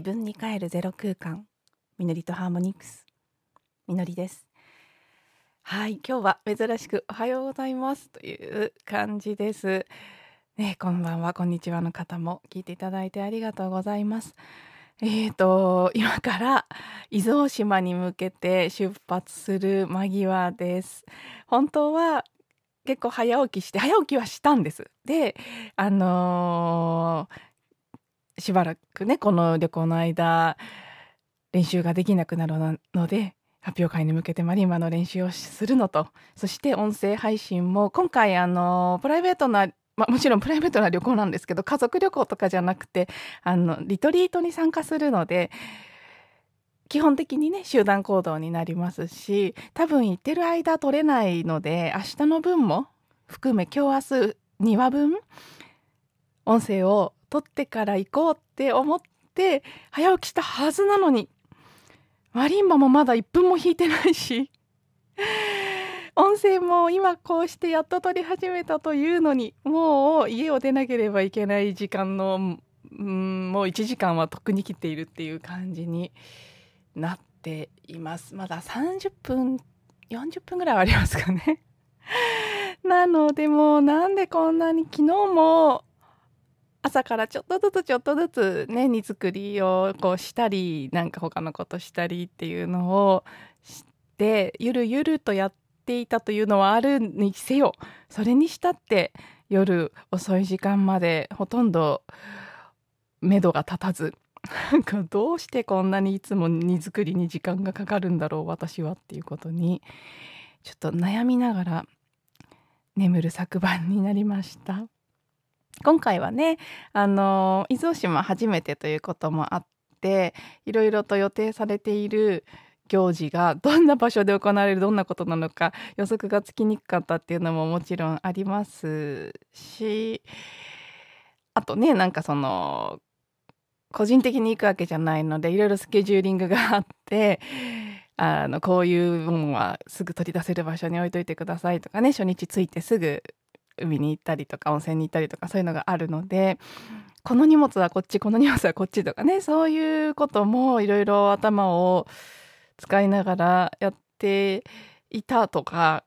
自分に帰るゼロ空間。みのりとハーモニクス。みのりです。はい今日は珍しくおはようございます。という感じです。ねこんばんは。こんにちはの方も聞いていただいてありがとうございます。えーと今から伊豆大島に向けて出発する間際です。本当は結構早起きして早起きはしたんです。であのーしばらくねこの旅行の間練習ができなくなるので発表会に向けてマリンバの練習をするのと。そして音声配信も今回あのプライベートなまあ、もちろんプライベートな旅行なんですけど家族旅行とかじゃなくてあのリトリートに参加するので基本的にね集団行動になりますし多分行ってる間取れないので明日の分も含め今日明日2話分音声を取ってから行こうって思って早起きしたはずなのにマリンバもまだ1分も弾いてないし音声も今こうしてやっと撮り始めたというのにもう家を出なければいけない時間のうんもう1時間はとっくに切っているっていう感じになっています。まだ30分40分ぐらいはありますかね。なのでもうなんでこんなに昨日も朝からちょっとずつちょっとずつね荷造りをこうしたりなんか他のことしたりっていうのをしてゆるゆるとやっていたというのはあるにせよそれにしたって夜遅い時間までほとんど目処が立たずどうしてこんなにいつも荷造りに時間がかかるんだろう私はっていうことにちょっと悩みながら眠る昨晩になりました。今回はねあの伊豆大島初めてということもあっていろいろと予定されている行事がどんな場所で行われるどんなことなのか予測がつきにくかったっていうのももちろんありますしあとねなんかその個人的に行くわけじゃないのでいろいろスケジューリングがあってあのこういうものはすぐ取り出せる場所に置いといてくださいとかね初日着いてすぐ海に行ったりとか温泉に行ったりとかそういうのがあるのでこの荷物はこっちこの荷物はこっちとかねそういうこともいろいろ頭を使いながらやっていたとか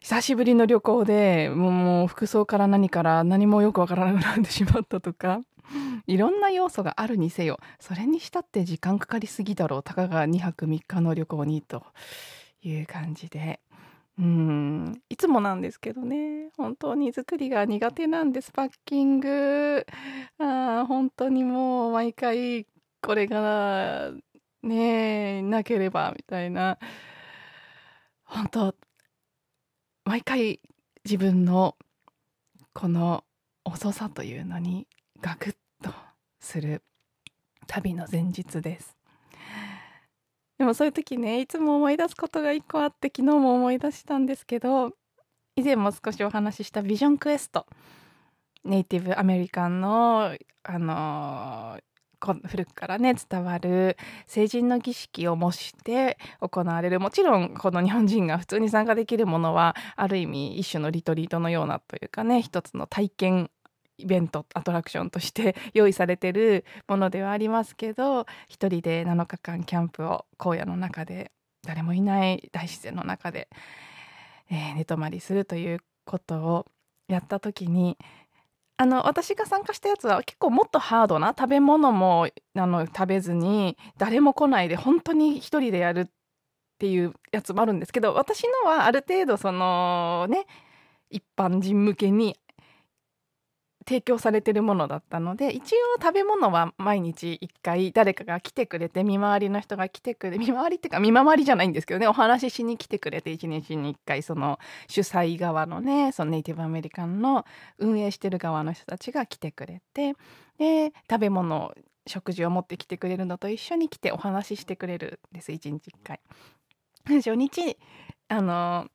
久しぶりの旅行でもう服装から何から何もよくわからなくなってしまったとかいろんな要素があるにせよそれにしたって時間かかりすぎだろうたかが2泊3日の旅行にという感じで。うん。いつもなんですけどね。本当に作りが苦手なんですパッキング。あ本当にもう毎回これがねなければみたいな。本当毎回自分のこの遅さというのにガクッとする旅の前日です。でもそういう時ねいつも思い出すことが一個あって昨日も思い出したんですけど以前も少しお話ししたビジョンクエストネイティブアメリカンのあの古くからね伝わる成人の儀式を模して行われるもちろんこの日本人が普通に参加できるものはある意味一種のリトリートのようなというかね一つの体験イベントアトラクションとして 用意されてるものではありますけど一人で7日間キャンプを荒野の中で誰もいない大自然の中で、えー、寝泊まりするということをやった時にあの私が参加したやつは結構もっとハードな食べ物もあの食べずに誰も来ないで本当に一人でやるっていうやつもあるんですけど私のはある程度そのね一般人向けに提供されてるものだったので一応食べ物は毎日1回誰かが来てくれて見回りの人が来てくれ 見回りっていうか見回りじゃないんですけどねお話ししに来てくれて1日に1回その主催側のねそのネイティブアメリカンの運営してる側の人たちが来てくれてで食べ物食事を持ってきてくれるのと一緒に来てお話ししてくれるんです1日1回。初日あの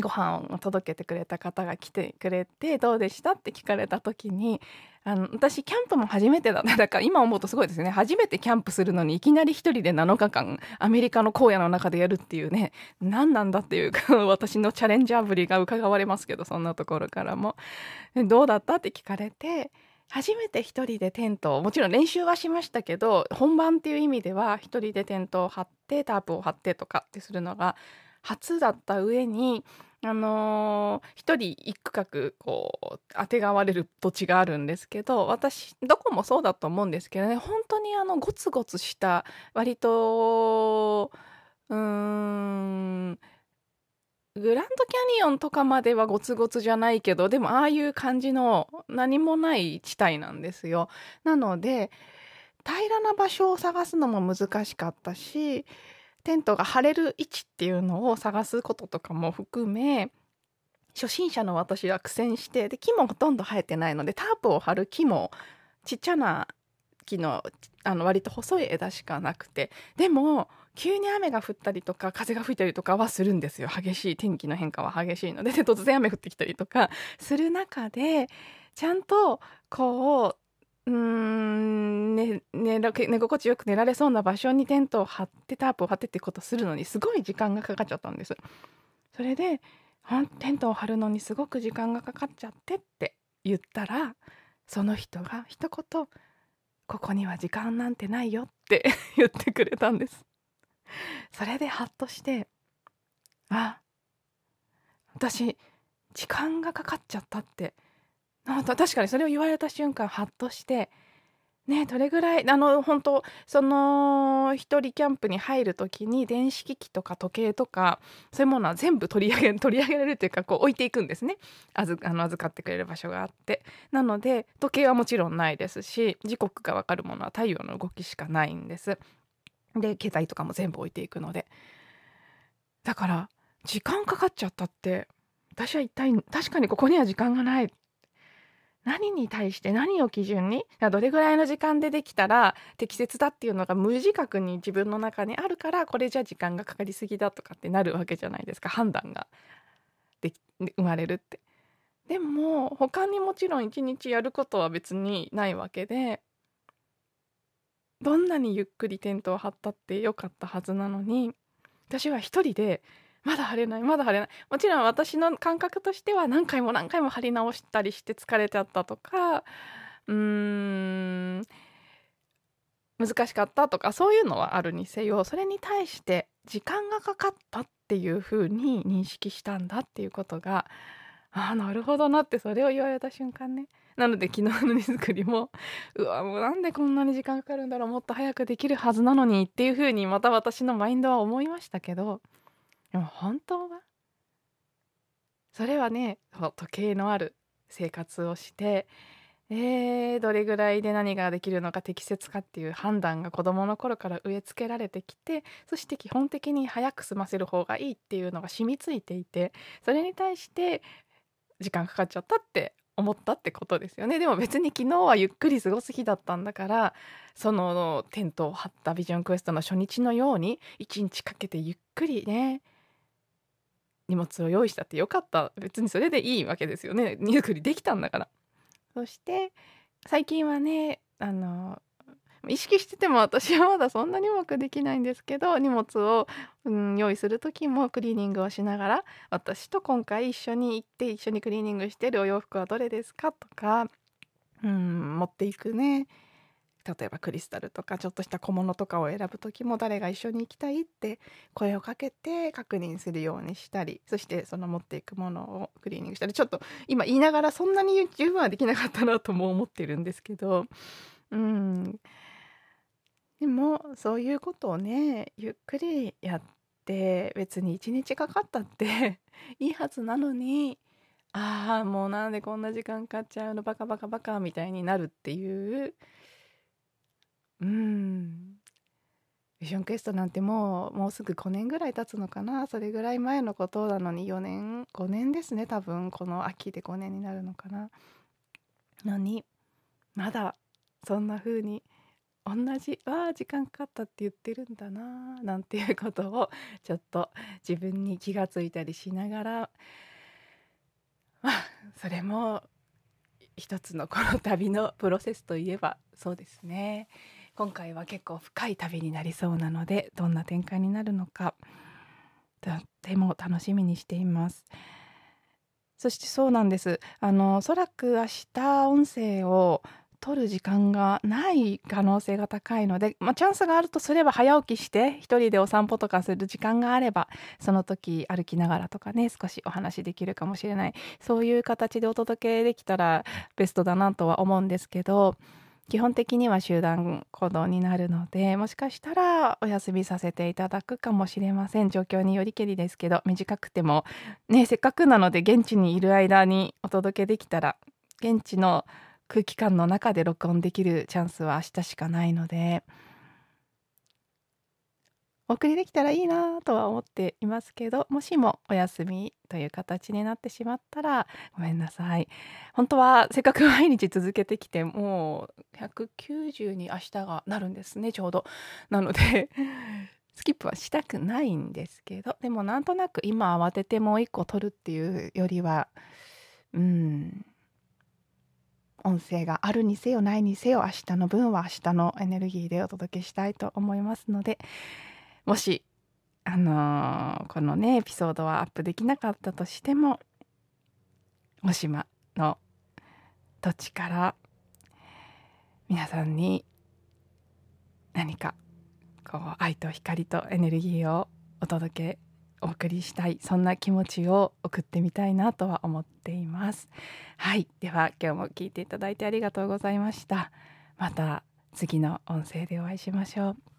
ご飯を届けてくれた方が来てくれてどうでした？って聞かれた時にあの私キャンプも初めてだった。だから今思うとすごいですね。初めてキャンプするのにいきなり一人で7日間アメリカの荒野の中でやるっていうね何なんだっていうか私のチャレンジャーぶりが伺われますけどそんなところからも。どうだった？って聞かれて初めて一人でテントをもちろん練習はしましたけど本番っていう意味では一人でテントを張ってタープを張ってとかってするのが初だった上にあのー、一人一区画こうあてがわれる土地があるんですけど私どこもそうだと思うんですけどね本当にあのゴツゴツした割とうーんグランドキャニオンとかまではゴツゴツじゃないけどでもああいう感じの何もない地帯なんですよ。なので平らな場所を探すのも難しかったしテントが張れる位置っていうのを探すこととかも含め初心者の私は苦戦してで木もほとんど生えてないのでタープを張る木もちっちゃな木のあの割と細い枝しかなくてでも急に雨が降ったりとか風が吹いたりとかはするんですよ。激しい天気の変化は激しいのでで突然雨降ってきたりとかする中でちゃんとこううーん、ね、寝寝心地よく寝られそうな場所にテントを張ってタープを張ってってことするのにすごい時間がかかっちゃったんです。それでテントを張るのにすごく時間がかかっちゃってって言ったらその人が一言「ここには時間なんてないよ」って 言ってくれたんです。それでハッとしてあ私時間がかかっちゃったってあ確かにそれを言われた瞬間ハッとしてねどれぐらいあの本当その一人キャンプに入る時に電子機器とか時計とかそういうものは全部取り上げ 取り上げられるというかこう置いていくんですね。あずあの預かってくれる場所があって。なので時計はもちろんないですし時刻が分かるものは太陽の動きしかないんです。で携帯とかも全部置いていくので。だから時間かかっちゃったって私は一体確かにここには時間がない。何に対して何を基準にどれぐらいの時間でできたら適切だっていうのが無自覚に自分の中にあるからこれじゃ時間がかかりすぎだとかってなるわけじゃないですか判断がで生まれるって。でも他にもちろん一日やることは別にないわけでどんなにゆっくりテントを張ったってよかったはずなのに私は一人でまだ貼れないまだ貼れない。もちろん私の感覚としては何回も何回も貼り直したりして疲れちゃったとかうーん難しかったとかそういうのはあるにせよそれに対して時間がかかったっていうふうに認識したんだっていうことがああなるほどなってそれを言われた瞬間ね。なので昨日の荷造りもうわもうなんでこんなに時間かかるんだろうもっと早くできるはずなのにっていうふうにまた私のマインドは思いましたけどでも本当は？それはね時計のある生活をしてえー、どれぐらいで何ができるのか適切かっていう判断が子どもの頃から植え付けられてきてそして基本的に早く済ませる方がいいっていうのが染みついていてそれに対して時間かかっちゃったって思ったってことですよね。でも別に昨日はゆっくり過ごす日だったんだからそのテントを張ったビジョンクエストの初日のように一日かけてゆっくりね荷物を用意したってよかった。別にそれでいいわけですよね。荷造りできたんだから。そして最近はねあの意識してても私はまだそんなにうまくできないんですけど荷物を、うん、用意する時もクリーニングをしながら私と今回一緒に行って一緒にクリーニングしてるお洋服はどれですかとか、うん、持っていくね。例えばクリスタルとかちょっとした小物とかを選ぶ時も誰が一緒に行きたいって声をかけて確認するようにしたりそしてその持っていくものをクリーニングしたりちょっと今言いながらそんなに十分はできなかったなとも思ってるんですけど。うん。でもそういうことをねゆっくりやって別に1日かかったって いいはずなのにああもうなんでこんな時間かっちゃうのバカバカバカみたいになるっていううん。ビジョンクエストなんてもうもうすぐ5年ぐらい経つのかなそれぐらい前のことなのに4年5年ですね多分この秋で5年になるのかなのにまだそんな風に同じ「ああ時間かかった」って言ってるんだななんていうことをちょっと自分に気がついたりしながらまあそれも一つのこの旅のプロセスといえばそうですね。今回は結構深い旅になりそうなのでどんな展開になるのかとても楽しみにしています。そしてそうなんです。あのおそらく明日音声を取る時間がない可能性が高いので、まあ、チャンスがあるとすれば早起きして一人でお散歩とかする時間があればその時歩きながらとかね少しお話できるかもしれない。そういう形でお届けできたらベストだなとは思うんですけど基本的には集団行動になるのでもしかしたらお休みさせていただくかもしれません。状況によりけりですけど短くてもねせっかくなので現地にいる間にお届けできたら現地の空気感の中で録音できるチャンスは明日しかないのでお送りできたらいいなとは思っていますけどもしもお休みという形になってしまったらごめんなさい。本当はせっかく毎日続けてきてもう190に明日がなるんですねちょうど。なので スキップはしたくないんですけどでもなんとなく今慌ててもう一個取るっていうよりはうん音声があるにせよないにせよ明日の分は明日のエネルギーでお届けしたいと思いますのでもしあのー、このねエピソードはアップできなかったとしても大島の土地から皆さんに何かこう愛と光とエネルギーをお届けお送りしたいそんな気持ちを送ってみたいなとは思っています。はい。では今日も聞いていただいてありがとうございました。また次の音声でお会いしましょう。